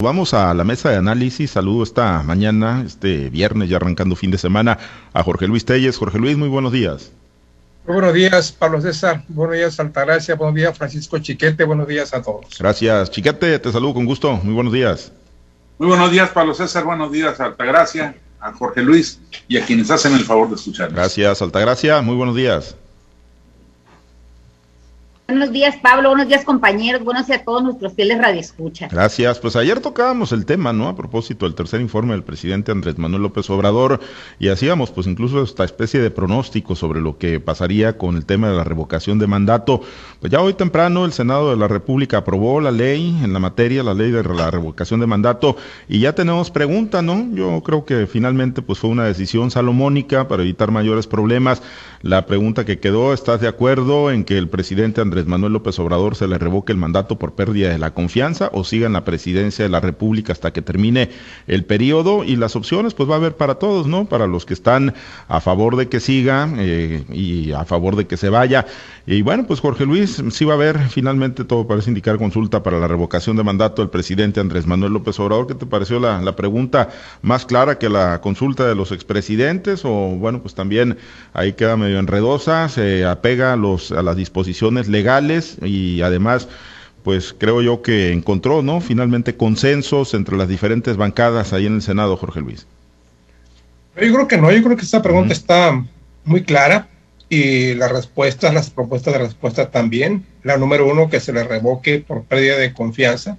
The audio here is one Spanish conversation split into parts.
Vamos a la mesa de análisis. Saludo esta mañana, este viernes, ya arrancando fin de semana, a Jorge Luis Telles. Jorge Luis, muy buenos días. Muy buenos días, Pablo César. Buenos días, Altagracia. Buenos días, Francisco Chiquete. Buenos días a todos. Gracias, Chiquete. Te saludo con gusto. Muy buenos días. Muy buenos días, Pablo César. Buenos días, Altagracia, a Jorge Luis y a quienes hacen el favor de escuchar. Gracias, Altagracia. Muy buenos días. Buenos días, Pablo. Buenos días, compañeros. Buenos días a todos nuestros fieles radioescuchas. Gracias. Pues ayer tocábamos el tema, ¿no? A propósito del tercer informe del presidente Andrés Manuel López Obrador y hacíamos, pues, incluso esta especie de pronóstico sobre lo que pasaría con el tema de la revocación de mandato. Pues ya hoy temprano el Senado de la República aprobó la ley en la materia, la ley de la revocación de mandato y ya tenemos pregunta, ¿no? Yo creo que finalmente, pues, fue una decisión salomónica para evitar mayores problemas. La pregunta que quedó, ¿estás de acuerdo en que el presidente Andrés Manuel López Obrador se le revoque el mandato por pérdida de la confianza o siga en la presidencia de la República hasta que termine el periodo? Y las opciones, pues va a haber para todos, ¿no? Para los que están a favor de que siga eh, y a favor de que se vaya. Y bueno, pues Jorge Luis, sí va a haber finalmente, todo parece indicar consulta para la revocación de mandato del presidente Andrés Manuel López Obrador. ¿Qué te pareció la, la pregunta más clara que la consulta de los expresidentes? O bueno, pues también ahí queda medio enredosa, se apega los, a las disposiciones legales y además pues creo yo que encontró, ¿no? Finalmente consensos entre las diferentes bancadas ahí en el Senado, Jorge Luis. Yo creo que no, yo creo que esta pregunta está muy clara y las respuestas, las propuestas de respuesta también. La número uno, que se le revoque por pérdida de confianza.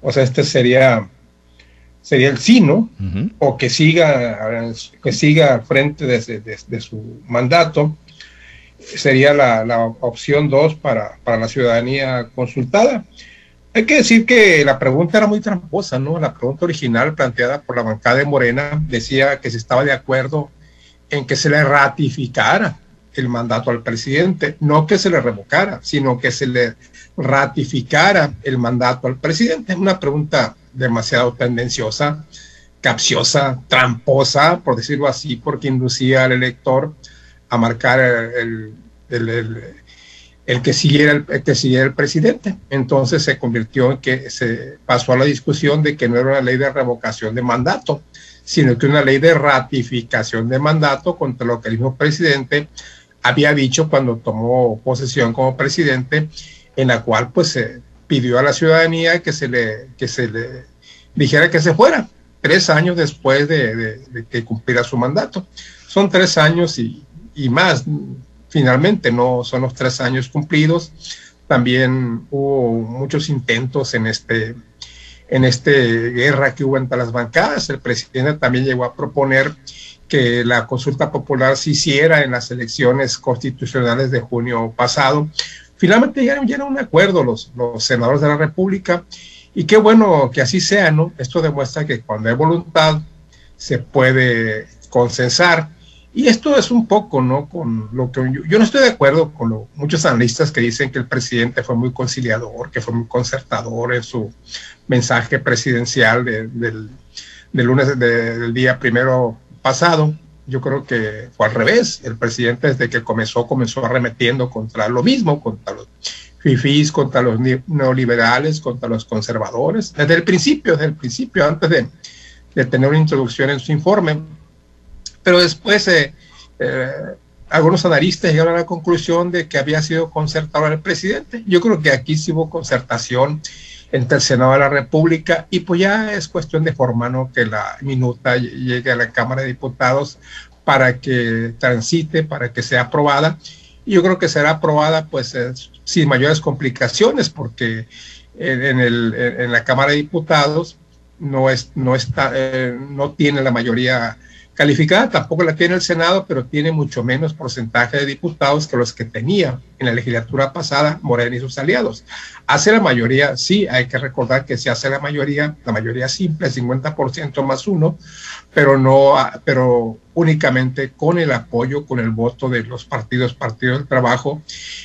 O sea, este sería sería el sí, ¿no? O que siga, que siga al frente de, su mandato, sería la, opción dos para, para, la ciudadanía consultada. Hay que decir que la pregunta era muy tramposa, ¿no? La pregunta original planteada por la bancada de Morena decía que se estaba de acuerdo en que se le ratificara el mandato al presidente, no que se le revocara, sino que se le ratificara el mandato al presidente. Es una pregunta demasiado tendenciosa, capciosa, tramposa, por decirlo así, porque inducía al elector a marcar el, el, que siguiera el, que siguiera el presidente. Entonces se convirtió en que se pasó a la discusión de que no era una ley de revocación de mandato, sino que una ley de ratificación de mandato contra lo que el mismo presidente había dicho cuando tomó posesión como presidente, en la cual pues se pidió a la ciudadanía que se le, que se le dijera que se fuera, tres años después de, que cumpliera su mandato. Son tres años y, y, más, finalmente, no son los tres años cumplidos. También hubo muchos intentos en este en esta guerra que hubo entre las bancadas. El presidente también llegó a proponer que la consulta popular se hiciera en las elecciones constitucionales de junio pasado, Finalmente llegaron, a un acuerdo los, los senadores de la República y qué bueno que así sea, ¿no? Esto demuestra que cuando hay voluntad se puede consensar. Y esto es un poco, ¿no? Con lo que yo, no estoy de acuerdo con muchos analistas que dicen que el presidente fue muy conciliador, que fue muy concertador en su mensaje presidencial del, lunes del día primero pasado yo creo que fue al revés. El presidente desde que comenzó, comenzó arremetiendo contra lo mismo, contra los fifís, contra los neoliberales, contra los conservadores, desde el principio, desde el principio, antes de, de tener una introducción en su informe. Pero después eh, eh, algunos analistas llegaron a la conclusión de que había sido concertado el presidente. Yo creo que aquí sí hubo concertación entre el Senado de la República y pues ya es cuestión de forma, ¿no? Que la minuta llegue a la Cámara de Diputados para que transite, para que sea aprobada. Y yo creo que será aprobada pues sin mayores complicaciones porque en, el, en la Cámara de Diputados no, es, no, está, eh, no tiene la mayoría calificada, tampoco la tiene el Senado, pero tiene mucho menos porcentaje de diputados que los que tenía en la legislatura pasada Morena y sus aliados. Hace la mayoría, sí, hay que recordar que se hace la mayoría, la mayoría simple, 50% más uno, pero no, pero únicamente con el apoyo, con el voto de los partidos, Partido del Trabajo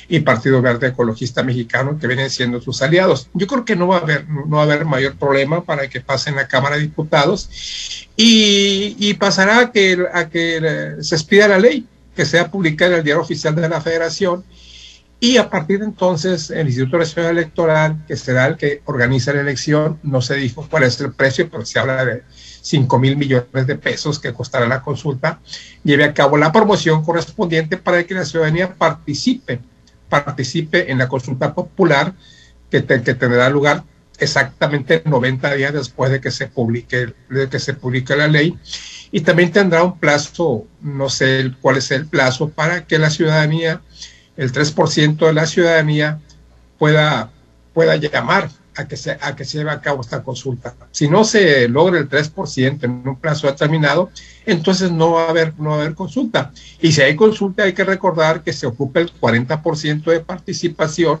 y Partido Verde Ecologista Mexicano, que vienen siendo sus aliados. Yo creo que no va a haber, no va a haber mayor problema para que pase en la Cámara de Diputados y, pasará a que, a que se expida la ley, que sea publicada en el diario oficial de la Federación Y a partir de entonces, el Instituto Nacional Electoral, que será el que organiza la elección, no se dijo cuál es el precio, pero se habla de 5 mil millones de pesos que costará la consulta, lleve a cabo la promoción correspondiente para que la ciudadanía participe, participe en la consulta popular que, que tendrá lugar exactamente 90 días después de que se publique, de que se publique la ley. Y también tendrá un plazo, no sé cuál es el plazo, para que la ciudadanía el 3% de la ciudadanía pueda, pueda llamar a que, se, a que se lleve a cabo esta consulta. Si no se logra el 3% en un plazo determinado, entonces no va a haber, no va a haber consulta. Y si hay consulta, hay que recordar que se ocupe el 40% de participación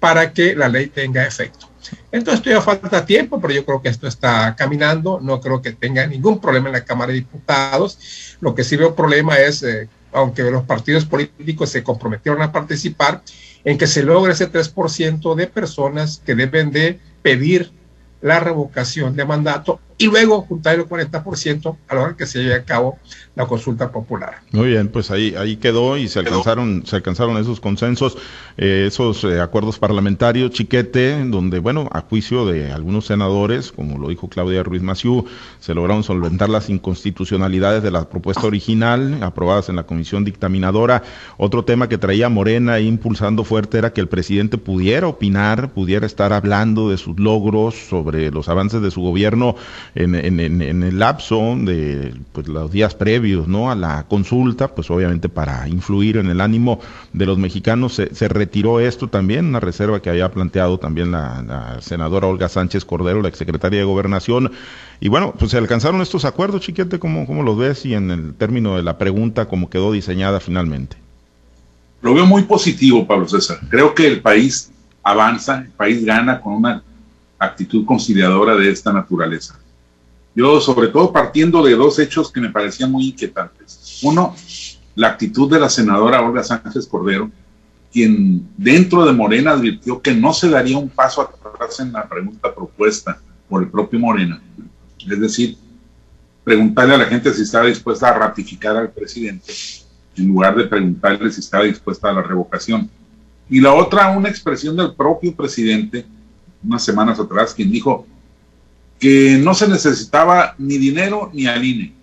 para que la ley tenga efecto. Entonces todavía falta tiempo, pero yo creo que esto está caminando. No creo que tenga ningún problema en la Cámara de Diputados. Lo que sí veo problema es eh, aunque los partidos políticos se comprometieron a participar, en que se logre ese 3% de personas que deben de pedir la revocación de mandato y luego juntar el 40% a la hora que se lleve a cabo la consulta popular. Muy bien, pues ahí ahí quedó y se alcanzaron se alcanzaron esos consensos, eh, esos eh, acuerdos parlamentarios, chiquete, donde bueno, a juicio de algunos senadores, como lo dijo Claudia Ruiz Maciú, se lograron solventar las inconstitucionalidades de la propuesta original aprobadas en la comisión dictaminadora. Otro tema que traía Morena impulsando fuerte era que el presidente pudiera opinar, pudiera estar hablando de sus logros sobre los avances de su gobierno en, el lapso de pues, los días previos ¿no? a la consulta, pues obviamente para influir en el ánimo de los mexicanos, se, retiró esto también, una reserva que había planteado también la, senadora Olga Sánchez Cordero, la exsecretaria de Gobernación. Y bueno, pues se alcanzaron estos acuerdos, chiquete, ¿cómo, cómo los ves? Y en el término de la pregunta, ¿cómo quedó diseñada finalmente? Lo veo muy positivo, Pablo César. Creo que el país avanza, el país gana con una actitud conciliadora de esta naturaleza. Yo, sobre todo partiendo de dos hechos que me parecían muy inquietantes. Uno, la actitud de la senadora Olga Sánchez Cordero, quien dentro de Morena advirtió que no se daría un paso atrás en la pregunta propuesta por el propio Morena. Es decir, preguntarle a la gente si estaba dispuesta a ratificar al presidente en lugar de preguntarle si estaba dispuesta a la revocación. Y la otra, una expresión del propio presidente, unas semanas atrás, quien dijo, que no se necesitaba ni dinero ni al INE,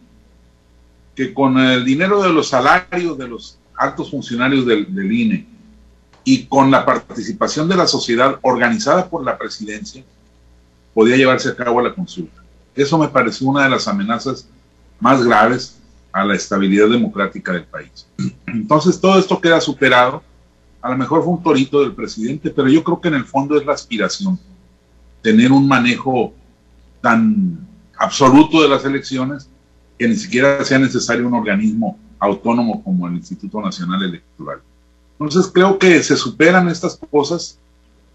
que con el dinero de los salarios de los altos funcionarios del, INE y con la participación de la sociedad organizada por la presidencia, podía llevarse a cabo la consulta. Eso me pareció una de las amenazas más graves a la estabilidad democrática del país. Entonces todo esto queda superado. A lo mejor fue un torito del presidente, pero yo creo que en el fondo es la aspiración, tener un manejo tan absoluto de las elecciones que ni siquiera sea necesario un organismo autónomo como el Instituto Nacional Electoral. Entonces creo que se superan estas cosas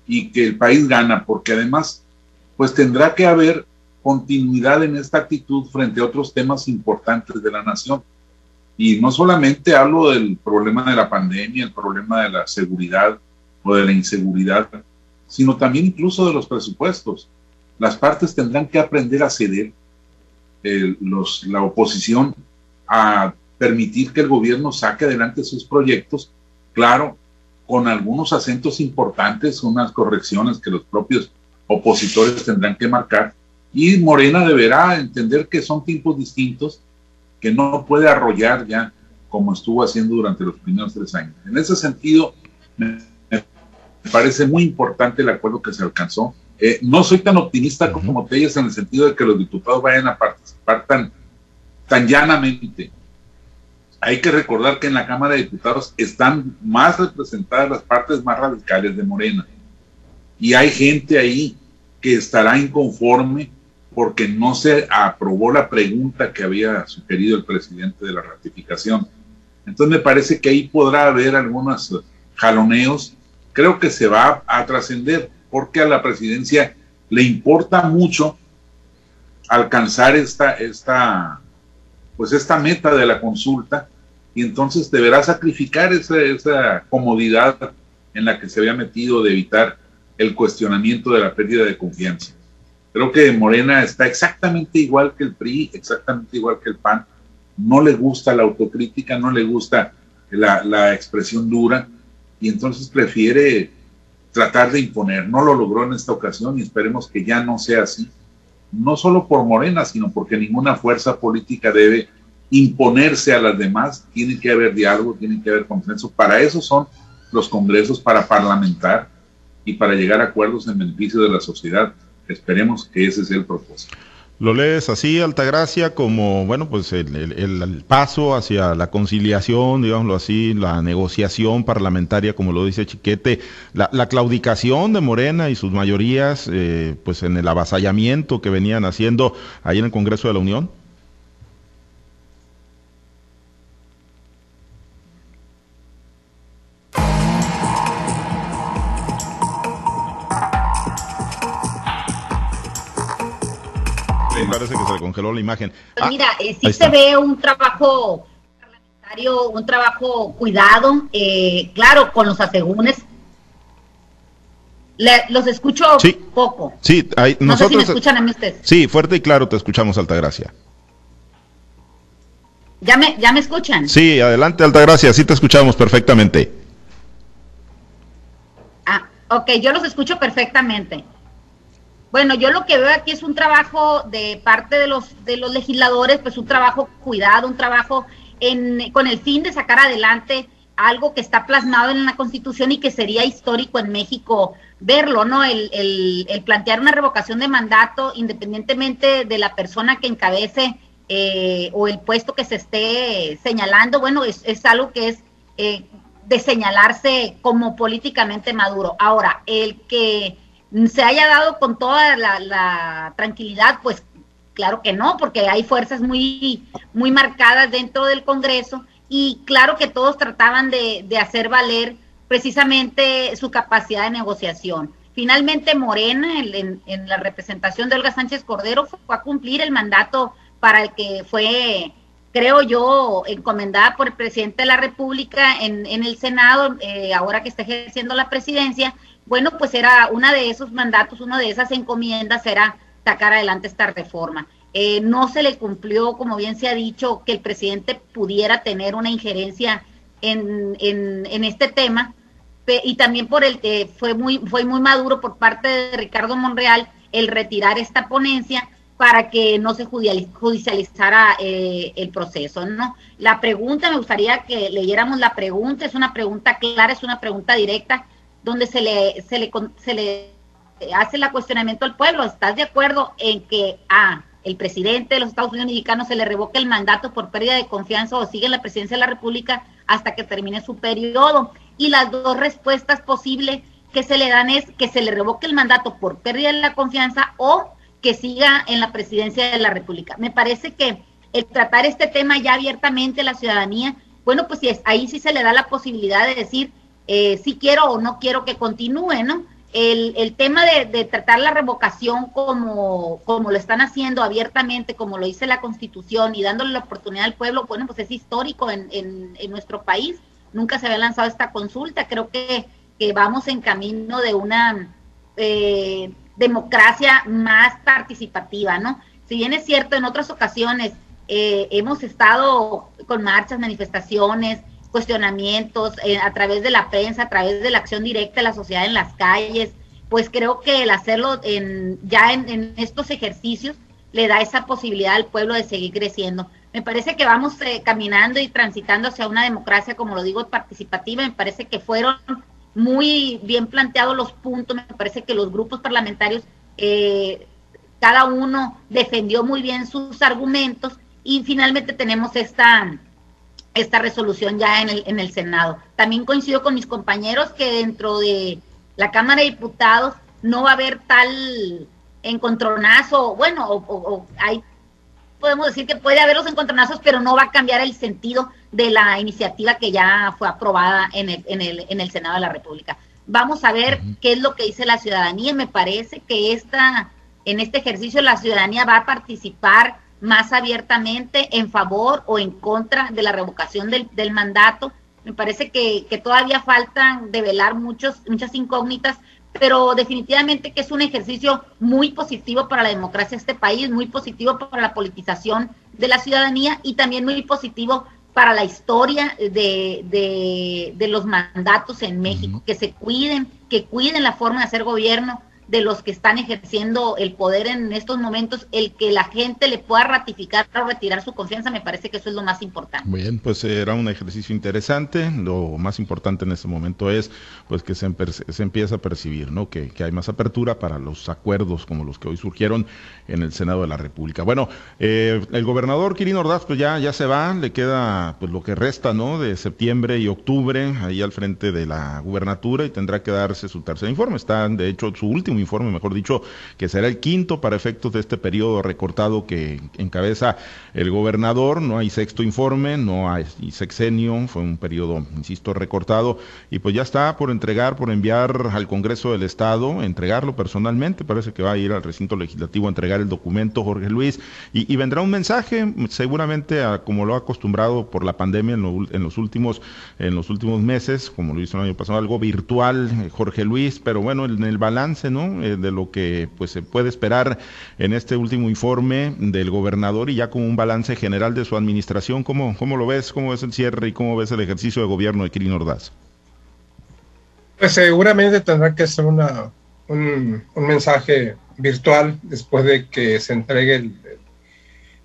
y que el país gana, porque además pues tendrá que haber continuidad en esta actitud frente a otros temas importantes de la nación. Y no solamente hablo del problema de la pandemia, el problema de la seguridad o de la inseguridad, sino también incluso de los presupuestos las partes tendrán que aprender a ceder, los, la oposición a permitir que el gobierno saque adelante sus proyectos, claro, con algunos acentos importantes, unas correcciones que los propios opositores tendrán que marcar, y Morena deberá entender que son tiempos distintos, que no puede arrollar ya como estuvo haciendo durante los primeros tres años. En ese sentido, me parece muy importante el acuerdo que se alcanzó eh, no soy tan optimista como Telles en el sentido de que los diputados vayan a participar tan, tan llanamente. Hay que recordar que en la Cámara de Diputados están más representadas las partes más radicales de Morena. Y hay gente ahí que estará inconforme porque no se aprobó la pregunta que había sugerido el presidente de la ratificación. Entonces me parece que ahí podrá haber algunos jaloneos. Creo que se va a trascender porque a la presidencia le importa mucho alcanzar esta, esta, pues esta meta de la consulta y entonces deberá sacrificar esa, esa comodidad en la que se había metido de evitar el cuestionamiento de la pérdida de confianza. Creo que Morena está exactamente igual que el PRI, exactamente igual que el PAN. No le gusta la autocrítica, no le gusta la, la expresión dura y entonces prefiere tratar de imponer. No lo logró en esta ocasión y esperemos que ya no sea así. No solo por Morena, sino porque ninguna fuerza política debe imponerse a las demás. Tiene que haber diálogo, tiene que haber consenso. Para eso son los congresos, para parlamentar y para llegar a acuerdos en beneficio de la sociedad. Esperemos que ese sea el propósito. Lo lees así, Altagracia, como, bueno, pues el, paso hacia la conciliación, digámoslo así, la negociación parlamentaria, como lo dice Chiquete, la, claudicación de Morena y sus mayorías, eh, pues en el avasallamiento que venían haciendo ahí en el Congreso de la Unión. Congeló la imagen. Pues mira, ah, eh, sí se ve un trabajo parlamentario, un trabajo cuidado, eh, claro, con los asegúnes. los escucho poco. Sí, nosotros. me escuchan a mí ustedes. Sí, fuerte y claro te escuchamos, Altagracia. ¿Ya me, ¿Ya me escuchan? Sí, adelante, Altagracia, sí te escuchamos perfectamente. Ah, ok, yo los escucho perfectamente. Bueno, yo lo que veo aquí es un trabajo de parte de los, de los legisladores, pues un trabajo cuidado, un trabajo en, con el fin de sacar adelante algo que está plasmado en la Constitución y que sería histórico en México verlo, ¿no? El, el, plantear una revocación de mandato independientemente de la persona que encabece eh, o el puesto que se esté señalando, bueno, es, es algo que es eh, de señalarse como políticamente maduro. Ahora, el que se haya dado con toda la, tranquilidad, pues claro que no, porque hay fuerzas muy, muy marcadas dentro del Congreso y claro que todos trataban de, hacer valer precisamente su capacidad de negociación. Finalmente Morena, en, en, la representación de Olga Sánchez Cordero, fue a cumplir el mandato para el que fue, creo yo, encomendada por el presidente de la República en, en el Senado, eh, ahora que está ejerciendo la presidencia, bueno, pues era uno de esos mandatos, una de esas encomiendas era sacar adelante esta reforma. Eh, no se le cumplió, como bien se ha dicho, que el presidente pudiera tener una injerencia en, en, este tema, y también por el que fue muy, fue muy maduro por parte de Ricardo Monreal el retirar esta ponencia para que no se judicializara eh, el proceso, ¿no? La pregunta, me gustaría que leyéramos la pregunta, es una pregunta clara, es una pregunta directa, donde se le, se le, se le hace el cuestionamiento al pueblo. ¿Estás de acuerdo en que a el presidente de los Estados Unidos mexicanos se le revoque el mandato por pérdida de confianza o sigue en la presidencia de la República hasta que termine su periodo? Y las dos respuestas posibles que se le dan es que se le revoque el mandato por pérdida de la confianza o que siga en la presidencia de la República. Me parece que el tratar este tema ya abiertamente la ciudadanía, bueno, pues ahí sí se le da la posibilidad de decir, eh, si quiero o no quiero que continúe, ¿no? El, el tema de, tratar la revocación como, como lo están haciendo abiertamente, como lo dice la Constitución y dándole la oportunidad al pueblo, bueno, pues es histórico en, en, nuestro país. Nunca se había lanzado esta consulta. Creo que, que vamos en camino de una eh, democracia más participativa, ¿no? Si bien es cierto, en otras ocasiones eh, hemos estado con marchas, manifestaciones, cuestionamientos eh, a través de la prensa, a través de la acción directa de la sociedad en las calles, pues creo que el hacerlo en, ya en, estos ejercicios le da esa posibilidad al pueblo de seguir creciendo. Me parece que vamos eh, caminando y transitando hacia una democracia, como lo digo, participativa. Me parece que fueron muy bien planteados los puntos. Me parece que los grupos parlamentarios, eh, cada uno defendió muy bien sus argumentos y finalmente tenemos esta esta resolución ya en el, en el Senado. También coincido con mis compañeros que dentro de la Cámara de Diputados no va a haber tal encontronazo, bueno, o, hay, podemos decir que puede haber los encontronazos, pero no va a cambiar el sentido de la iniciativa que ya fue aprobada en el, en el, en el Senado de la República. Vamos a ver qué es lo que dice la ciudadanía. Me parece que esta, en este ejercicio la ciudadanía va a participar más abiertamente en favor o en contra de la revocación del, del mandato. Me parece que, que, todavía faltan develar muchos, muchas incógnitas, pero definitivamente que es un ejercicio muy positivo para la democracia de este país, muy positivo para la politización de la ciudadanía y también muy positivo para la historia de, de, de los mandatos en México, que se cuiden, que cuiden la forma de hacer gobierno, de los que están ejerciendo el poder en estos momentos, el que la gente le pueda ratificar o retirar su confianza, me parece que eso es lo más importante. Bien, pues era un ejercicio interesante. Lo más importante en este momento es pues que se, se empieza a percibir, ¿no? Que, que, hay más apertura para los acuerdos como los que hoy surgieron en el Senado de la República. Bueno, eh, el gobernador Quirino Ordaz pues ya, ya se va, le queda pues lo que resta, ¿no? De septiembre y octubre ahí al frente de la gubernatura y tendrá que darse su tercer informe. Está, de hecho, su último informe, mejor dicho, que será el quinto para efectos de este periodo recortado que encabeza el gobernador. No hay sexto informe, no hay sexenio, fue un periodo, insisto, recortado y pues ya está por entregar, por enviar al Congreso del Estado, entregarlo personalmente. Parece que va a ir al recinto legislativo a entregar el documento, Jorge Luis, y, vendrá un mensaje, seguramente como lo ha acostumbrado por la pandemia en, en, los últimos en los últimos meses, como lo hizo el año pasado, algo virtual, eh, Jorge Luis, pero bueno, en el balance, ¿no? Eh, de lo que pues se puede esperar en este último informe del gobernador y ya como un balance general de su administración, ¿cómo, cómo lo ves? ¿Cómo ves el cierre y cómo ves el ejercicio de gobierno de Kirin Ordaz? Pues seguramente tendrá que ser una, un, un mensaje virtual después de que se entregue el,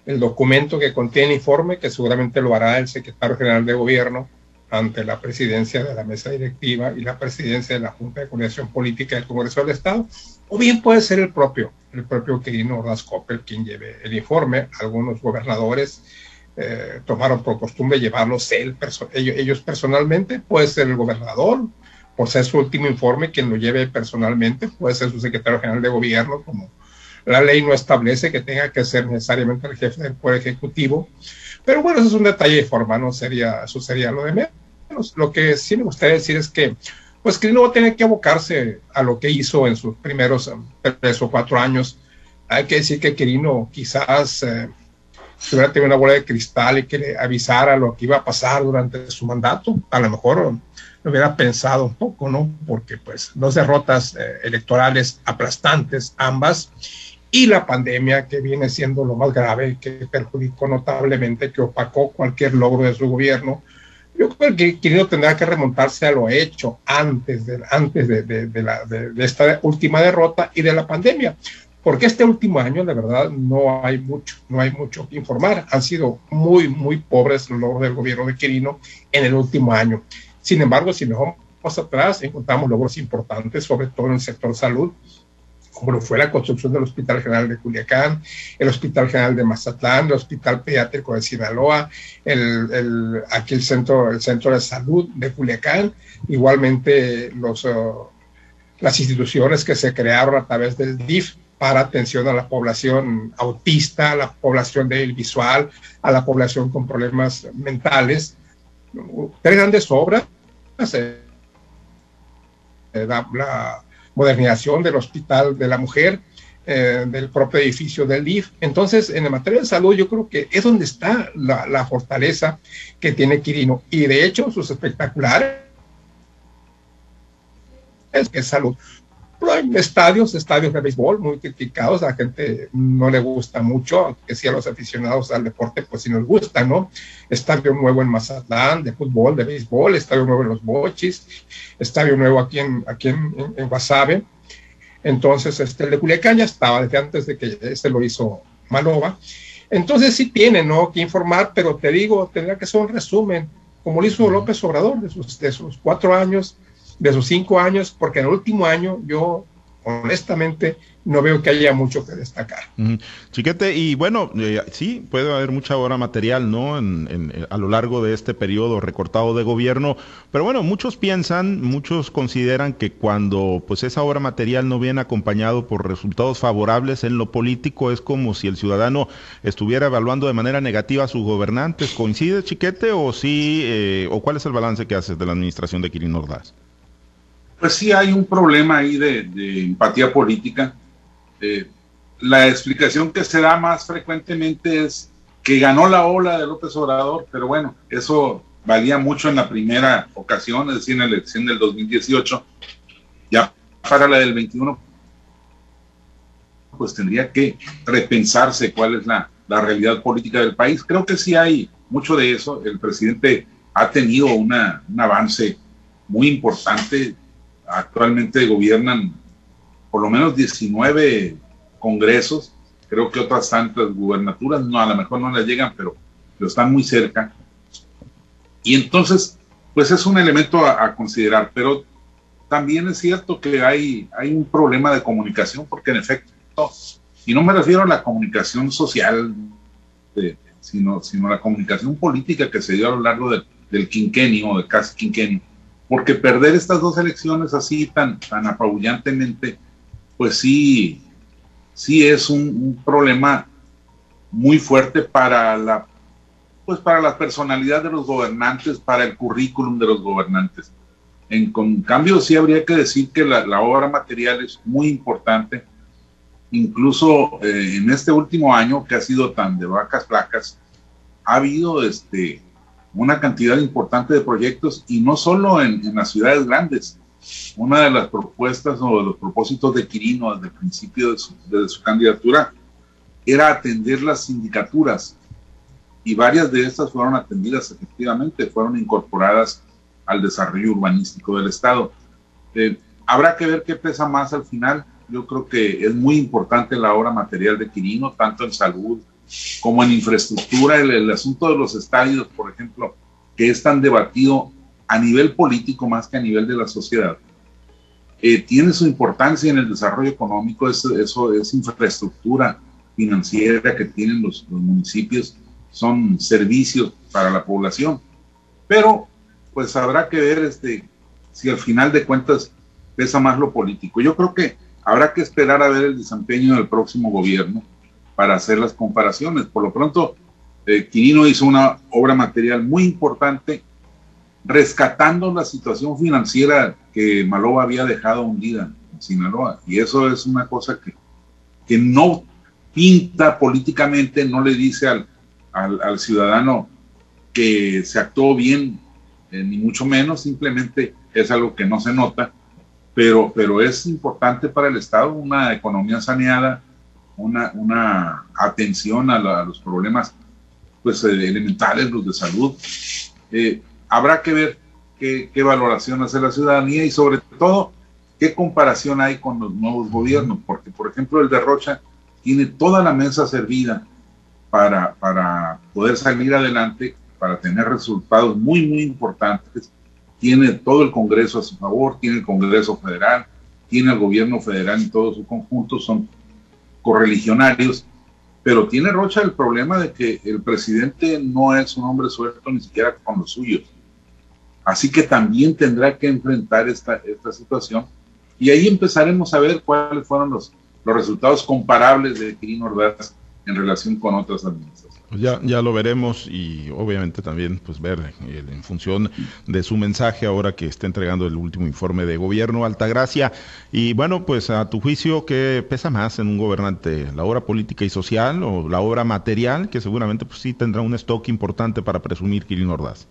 el documento que contiene el informe, que seguramente lo hará el secretario general de gobierno ante la presidencia de la mesa directiva y la presidencia de la Junta de Coordinación Política del Congreso del Estado, o bien puede ser el propio, el propio Quirino Ordaz Coppel quien lleve el informe. Algunos gobernadores eh, tomaron por costumbre llevarlos él, perso ellos, ellos personalmente, puede ser el gobernador, por ser su último informe, quien lo lleve personalmente, puede ser su secretario general de gobierno, como la ley no establece que tenga que ser necesariamente el jefe del Poder Ejecutivo. Pero bueno, eso es un detalle de forma, no sería, eso sería lo de menos. Lo que sí me gustaría decir es que, pues, que no va a tener que abocarse a lo que hizo en sus primeros tres o cuatro años. Hay que decir que Quirino quizás eh, si hubiera tenido una bola de cristal y que le avisara lo que iba a pasar durante su mandato, a lo mejor lo hubiera pensado un poco, ¿no? Porque pues dos derrotas eh, electorales aplastantes, ambas, y la pandemia que viene siendo lo más grave, que perjudicó notablemente, que opacó cualquier logro de su gobierno. Yo creo que Quirino tendrá que remontarse a lo hecho antes de, antes de, de, de la, esta última derrota y de la pandemia, porque este último año, la verdad, no hay mucho, no hay mucho que informar. Han sido muy, muy pobres los logros del gobierno de Quirino en el último año. Sin embargo, si nos vamos atrás, encontramos logros importantes, sobre todo en el sector salud como fue la construcción del Hospital General de Culiacán, el Hospital General de Mazatlán, el Hospital Pediátrico de Sinaloa, el, aquí el centro, el centro de Salud de Culiacán, igualmente los, uh, las instituciones que se crearon a través del DIF para atención a la población autista, a la población débil visual, a la población con problemas mentales. Tres grandes obras. Eh, la, la modernización del Hospital de la Mujer, eh, del propio edificio del DIF. Entonces, en la materia de salud, yo creo que es donde está la, la fortaleza que tiene Quirino. Y de hecho, sus espectaculares es que es salud. Estadios, estadios de béisbol muy criticados, a la gente no le gusta mucho, aunque sí a los aficionados al deporte, pues sí nos gusta, ¿no? Estadio nuevo en Mazatlán, de fútbol, de béisbol, estadio nuevo en Los Bochis, estadio nuevo aquí en, aquí en, en, Guasave. Entonces, este, el de Culiacán ya estaba desde antes de que este lo hizo Manova. Entonces sí tiene, ¿no? Que informar, pero te digo, tendría que ser un resumen, como lo hizo López Obrador de sus, de sus cuatro años de sus cinco años, porque en el último año yo honestamente no veo que haya mucho que destacar. Chiquete, y bueno, eh, sí, puede haber mucha hora material, ¿no? En, en, a lo largo de este periodo recortado de gobierno, pero bueno, muchos piensan, muchos consideran que cuando pues esa hora material no viene acompañado por resultados favorables en lo político, es como si el ciudadano estuviera evaluando de manera negativa a sus gobernantes. ¿Coincide, Chiquete, o sí, eh, o cuál es el balance que haces de la administración de Kirin Ordaz? Pues sí hay un problema ahí de, de empatía política. Eh, la explicación que se da más frecuentemente es que ganó la ola de López Obrador, pero bueno, eso valía mucho en la primera ocasión, es decir, en la elección del 2018. Ya para la del 21, pues tendría que repensarse cuál es la, la realidad política del país. Creo que sí hay mucho de eso. El presidente ha tenido una, un avance muy importante. Actualmente gobiernan por lo menos 19 congresos, creo que otras tantas gubernaturas, no, a lo mejor no les llegan, pero, pero están muy cerca. Y entonces, pues es un elemento a, considerar, pero también es cierto que hay, hay un problema de comunicación, porque en efecto, y no me refiero a la comunicación social, sino, sino a la comunicación política que se dio a lo largo del, del quinquenio, de casi quinquenio, porque perder estas dos elecciones así tan, tan apabullantemente, pues sí, sí es un, un problema muy fuerte para la pues para la personalidad de los gobernantes, para el currículum de los gobernantes. En cambio, sí habría que decir que la, la obra material es muy importante. Incluso eh, en este último año, que ha sido tan de vacas flacas, ha habido este, una cantidad importante de proyectos y no solo en, en, las ciudades grandes. Una de las propuestas o de los propósitos de Quirino desde el principio de su, de su candidatura era atender las sindicaturas y varias de estas fueron atendidas efectivamente, fueron incorporadas al desarrollo urbanístico del Estado. Eh, habrá que ver qué pesa más al final. Yo creo que es muy importante la obra material de Quirino, tanto en salud como en infraestructura. El, el asunto de los estadios, por ejemplo, que es tan debatido a nivel político más que a nivel de la sociedad, eh, tiene su importancia en el desarrollo económico, eso, es infraestructura financiera que tienen los, los municipios son servicios para la población. Pero pues habrá que ver este, si al final de cuentas pesa más lo político. Yo creo que habrá que esperar a ver el desempeño del próximo gobierno para hacer las comparaciones. Por lo pronto, eh, Quirino hizo una obra material muy importante rescatando la situación financiera que Maloba había dejado hundida en Sinaloa. Y eso es una cosa que, que no pinta políticamente, no le dice al, al, ciudadano que se actuó bien, eh, ni mucho menos, simplemente es algo que no se nota, pero, pero es importante para el Estado una economía saneada, una, una atención a, la, a los problemas pues, eh, elementales, los de salud. Eh, habrá que ver qué, qué valoración hace la ciudadanía y sobre todo qué comparación hay con los nuevos gobiernos, porque por ejemplo el de Rocha tiene toda la mesa servida para, para poder salir adelante, para tener resultados muy, muy importantes. Tiene todo el Congreso a su favor, tiene el Congreso Federal, tiene el gobierno federal en todo su conjunto, son correligionarios, pero tiene Rocha el problema de que el presidente no es un hombre suelto ni siquiera con los suyos. Así que también tendrá que enfrentar esta, esta situación y ahí empezaremos a ver cuáles fueron los, los resultados comparables de Quirino Ordaz en relación con otras administraciones. Pues ya, ya lo veremos y obviamente también pues ver eh, en función de su mensaje ahora que está entregando el último informe de gobierno Altagracia. Y bueno, pues a tu juicio, ¿qué pesa más en un gobernante? ¿La obra política y social o la obra material? Que seguramente pues sí tendrá un stock importante para presumir Kirin Ordaz.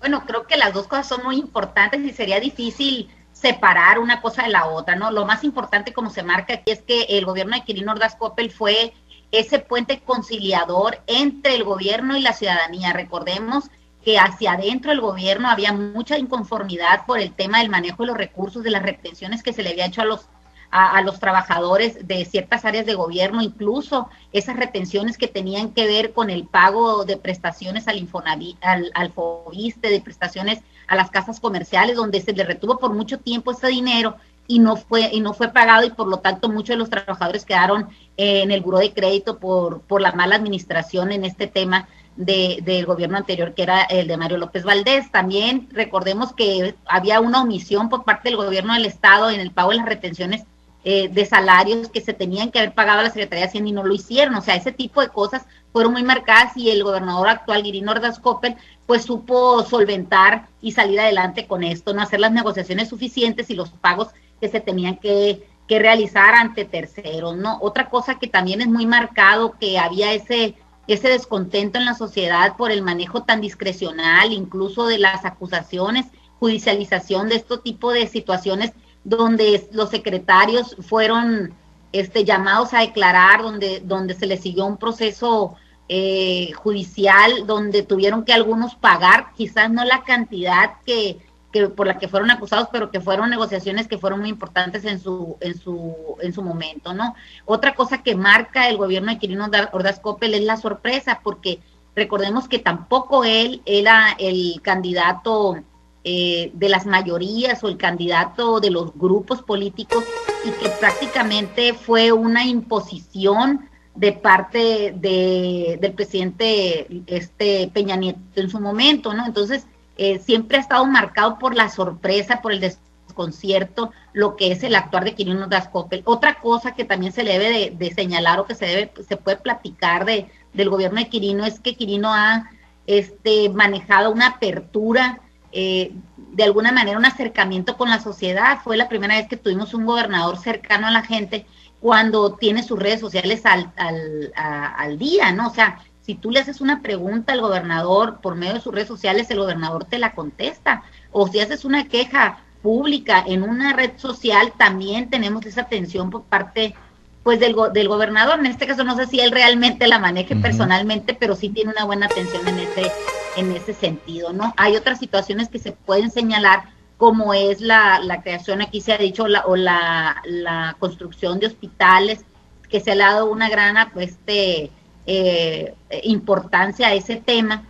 Bueno, creo que las dos cosas son muy importantes y sería difícil separar una cosa de la otra, ¿no? Lo más importante, como se marca aquí, es que el gobierno de Kirin Ordaz Coppel fue ese puente conciliador entre el gobierno y la ciudadanía. Recordemos que hacia adentro del gobierno había mucha inconformidad por el tema del manejo de los recursos, de las retenciones que se le había hecho a los a, los trabajadores de ciertas áreas de gobierno, incluso esas retenciones que tenían que ver con el pago de prestaciones al Infonavit, al, Fobiste, de prestaciones a las casas comerciales, donde se le retuvo por mucho tiempo ese dinero y no fue y no fue pagado y por lo tanto muchos de los trabajadores quedaron en el buró de crédito por, por la mala administración en este tema de, del gobierno anterior que era el de Mario López Valdés. También recordemos que había una omisión por parte del gobierno del estado en el pago de las retenciones eh, de salarios que se tenían que haber pagado a la Secretaría de Hacienda y no lo hicieron. O sea, ese tipo de cosas fueron muy marcadas y el gobernador actual, Guirino Ordaz Coppel, pues supo solventar y salir adelante con esto, no hacer las negociaciones suficientes y los pagos que se tenían que, que, realizar ante terceros, ¿no? Otra cosa que también es muy marcado, que había ese, ese descontento en la sociedad por el manejo tan discrecional, incluso de las acusaciones, judicialización de este tipo de situaciones donde los secretarios fueron este, llamados a declarar, donde, donde se les siguió un proceso eh, judicial donde tuvieron que algunos pagar, quizás no la cantidad que, que, por la que fueron acusados, pero que fueron negociaciones que fueron muy importantes en su, en su, en su momento, ¿no? Otra cosa que marca el gobierno de Quirino Ordaz Coppel es la sorpresa, porque recordemos que tampoco él era el candidato eh, de las mayorías o el candidato de los grupos políticos y que prácticamente fue una imposición de parte de, del presidente este Peña Nieto en su momento, ¿no? Entonces, eh, siempre ha estado marcado por la sorpresa, por el desconcierto, lo que es el actuar de Quirino Dascopel. Otra cosa que también se debe de, señalar o que se debe, se puede platicar de, del gobierno de Quirino es que Quirino ha este, manejado una apertura, eh, de alguna manera un acercamiento con la sociedad. Fue la primera vez que tuvimos un gobernador cercano a la gente cuando tiene sus redes sociales al, al, al día, ¿no? O sea, si tú le haces una pregunta al gobernador por medio de sus redes sociales, el gobernador te la contesta. O si haces una queja pública en una red social, también tenemos esa atención por parte pues del, del gobernador. En este caso no sé si él realmente la maneje personalmente, pero sí tiene una buena atención en ese, en ese sentido, ¿no? Hay otras situaciones que se pueden señalar, como es la, la creación, aquí se ha dicho, la, o la, la construcción de hospitales, que se le ha dado una gran, pues, este, eh, importancia a ese tema,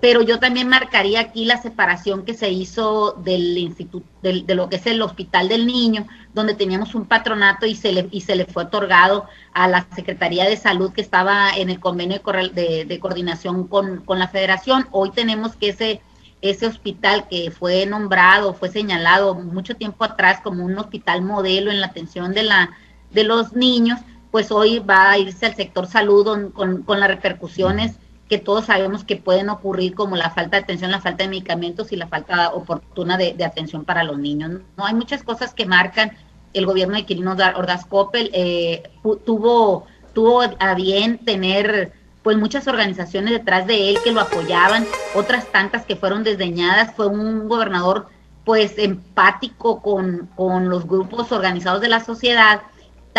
pero yo también marcaría aquí la separación que se hizo del instituto, de lo que es el Hospital del Niño, donde teníamos un patronato y se le, y se le fue otorgado a la Secretaría de Salud que estaba en el convenio de, de, coordinación con, con, la Federación. Hoy tenemos que ese, ese hospital que fue nombrado, fue señalado mucho tiempo atrás como un hospital modelo en la atención de, la, de los niños, pues hoy va a irse al sector salud con, las repercusiones que todos sabemos que pueden ocurrir como la falta de atención, la falta de medicamentos y la falta oportuna de, atención para los niños. No hay muchas cosas que marcan el gobierno de Quirino Ordaz Coppel eh, tuvo tuvo a bien tener pues muchas organizaciones detrás de él que lo apoyaban, otras tantas que fueron desdeñadas, fue un gobernador pues empático con, con los grupos organizados de la sociedad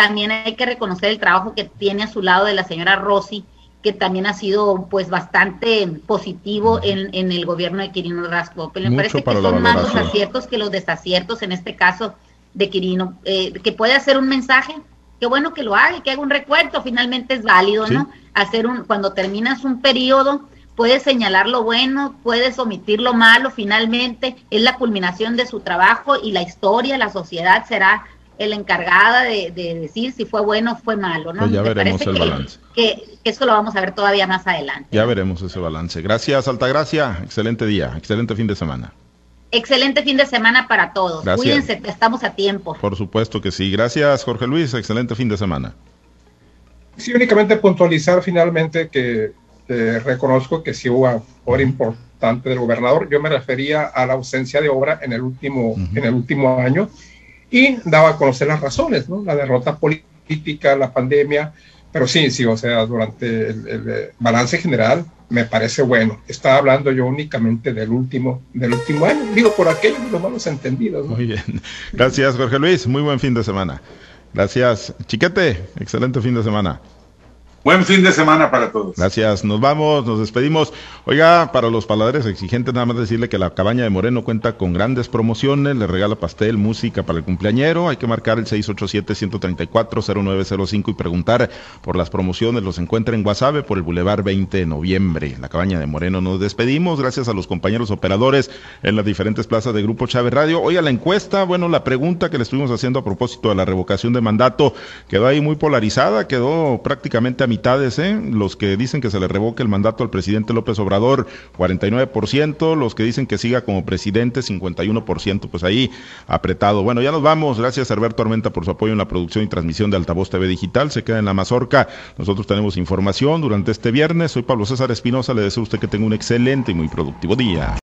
también hay que reconocer el trabajo que tiene a su lado de la señora Rossi, que también ha sido pues bastante positivo en, en el gobierno de Quirino Rasco. Me parece que son más los aciertos que los desaciertos en este caso de Quirino. Eh, que puede hacer un mensaje, qué bueno que lo haga que haga un recuento, finalmente es válido, ¿no? Hacer un, cuando terminas un periodo, puedes señalar lo bueno, puedes omitir lo malo, finalmente es la culminación de su trabajo y la historia, la sociedad será el encargada de, decir si fue bueno o fue malo, ¿no? Pues ya veremos el balance. Que, eso lo vamos a ver todavía más adelante. Ya veremos ese balance. Gracias, Altagracia. Excelente día, excelente fin de semana. Excelente fin de semana para todos. Cuídense, estamos a tiempo. Por supuesto que sí. Gracias, Jorge Luis. Excelente fin de semana. Sí, únicamente puntualizar finalmente que reconozco que sí hubo obra importante del gobernador. Yo me refería a la ausencia de obra en el último, en el último año y daba a conocer las razones, ¿no? La derrota política, la pandemia, pero sí, sí, o sea, durante el, balance general me parece bueno. Estaba hablando yo únicamente del último, del último año, digo, por aquellos los malos entendidos. Muy bien. Gracias, Jorge Luis. Muy buen fin de semana. Gracias, Chiquete. Excelente fin de semana. Buen fin de semana para todos. Gracias, nos vamos, nos despedimos. Oiga, para los paladares exigentes, nada más decirle que la cabaña de Moreno cuenta con grandes promociones, le regala pastel, música para el cumpleañero, hay que marcar el 687-134-0905 y preguntar por las promociones, los encuentra en Guasave por el Boulevard 20 de noviembre. La cabaña de Moreno, nos despedimos, gracias a los compañeros operadores en las diferentes plazas de Grupo Chávez Radio. Oiga, la encuesta, bueno, la pregunta que le estuvimos haciendo a propósito de la revocación de mandato quedó ahí muy polarizada, quedó prácticamente a mitades, ¿eh? Los que dicen que se le revoque el mandato al presidente López Obrador, 49%, los que dicen que siga como presidente, 51%, pues ahí apretado. Bueno, ya nos vamos. Gracias Alberto Armenta por su apoyo en la producción y transmisión de Altavoz TV Digital. Se queda en la Mazorca. Nosotros tenemos información durante este viernes. Soy Pablo César Espinosa. Le deseo a usted que tenga un excelente y muy productivo día.